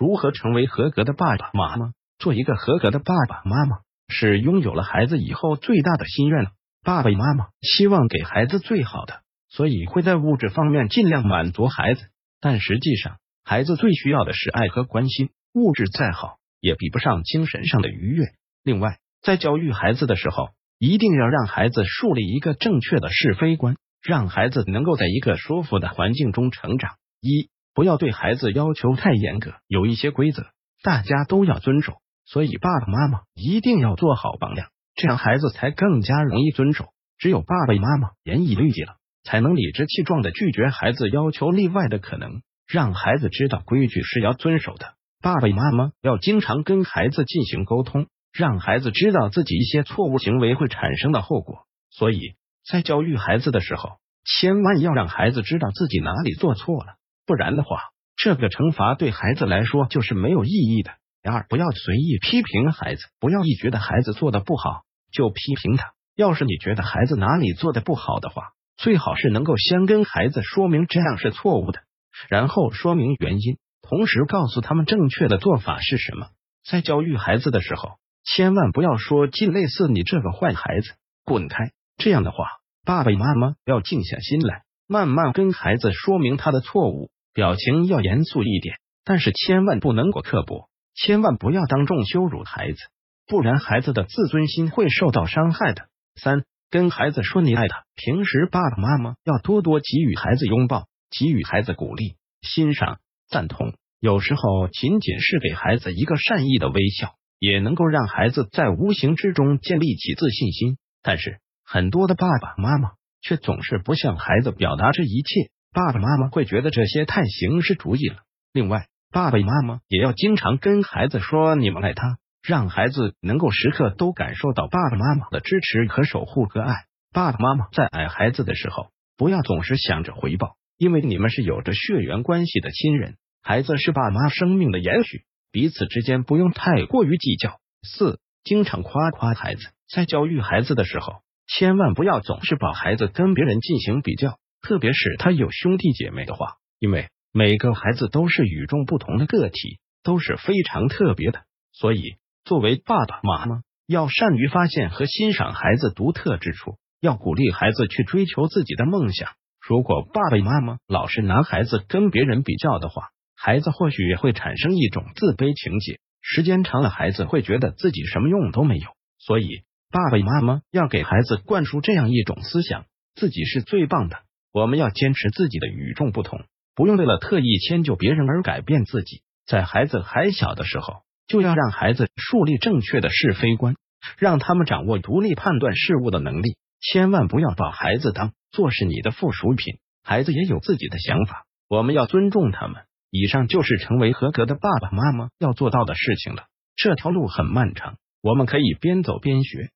如何成为合格的爸爸妈妈？做一个合格的爸爸妈妈，是拥有了孩子以后最大的心愿。爸爸妈妈希望给孩子最好的，所以会在物质方面尽量满足孩子。但实际上，孩子最需要的是爱和关心，物质再好也比不上精神上的愉悦。另外，在教育孩子的时候，一定要让孩子树立一个正确的是非观，让孩子能够在一个舒服的环境中成长。一不要对孩子要求太严格，有一些规则大家都要遵守，所以爸爸妈妈一定要做好榜样，这样孩子才更加容易遵守。只有爸爸妈妈严以律己了，才能理直气壮的拒绝孩子要求例外的可能，让孩子知道规矩是要遵守的。爸爸妈妈要经常跟孩子进行沟通，让孩子知道自己一些错误行为会产生的后果。所以在教育孩子的时候，千万要让孩子知道自己哪里做错了。不然的话，这个惩罚对孩子来说就是没有意义的。二，不要随意批评孩子，不要一觉得孩子做的不好就批评他。要是你觉得孩子哪里做的不好的话，最好是能够先跟孩子说明这样是错误的，然后说明原因，同时告诉他们正确的做法是什么。在教育孩子的时候，千万不要说尽类似“你这个坏孩子，滚开”这样的话。爸爸妈妈要静下心来，慢慢跟孩子说明他的错误。表情要严肃一点，但是千万不能过刻薄，千万不要当众羞辱孩子，不然孩子的自尊心会受到伤害的。三，跟孩子说你爱他，平时爸爸妈妈要多多给予孩子拥抱，给予孩子鼓励、欣赏、赞同。有时候仅仅是给孩子一个善意的微笑，也能够让孩子在无形之中建立起自信心。但是很多的爸爸妈妈却总是不向孩子表达这一切。爸爸妈妈会觉得这些太形式主义了。另外，爸爸妈妈也要经常跟孩子说你们爱他，让孩子能够时刻都感受到爸爸妈妈的支持和守护和爱。爸爸妈妈在爱孩子的时候，不要总是想着回报，因为你们是有着血缘关系的亲人，孩子是爸妈生命的延续，彼此之间不用太过于计较。四，经常夸夸孩子，在教育孩子的时候，千万不要总是把孩子跟别人进行比较。特别是他有兄弟姐妹的话，因为每个孩子都是与众不同的个体，都是非常特别的，所以作为爸爸妈妈，要善于发现和欣赏孩子独特之处，要鼓励孩子去追求自己的梦想。如果爸爸妈妈老是拿孩子跟别人比较的话，孩子或许会产生一种自卑情结，时间长了，孩子会觉得自己什么用都没有。所以，爸爸妈妈要给孩子灌输这样一种思想：自己是最棒的。我们要坚持自己的与众不同，不用为了特意迁就别人而改变自己。在孩子还小的时候，就要让孩子树立正确的是非观，让他们掌握独立判断事物的能力。千万不要把孩子当做是你的附属品。孩子也有自己的想法，我们要尊重他们。以上就是成为合格的爸爸妈妈要做到的事情了。这条路很漫长，我们可以边走边学，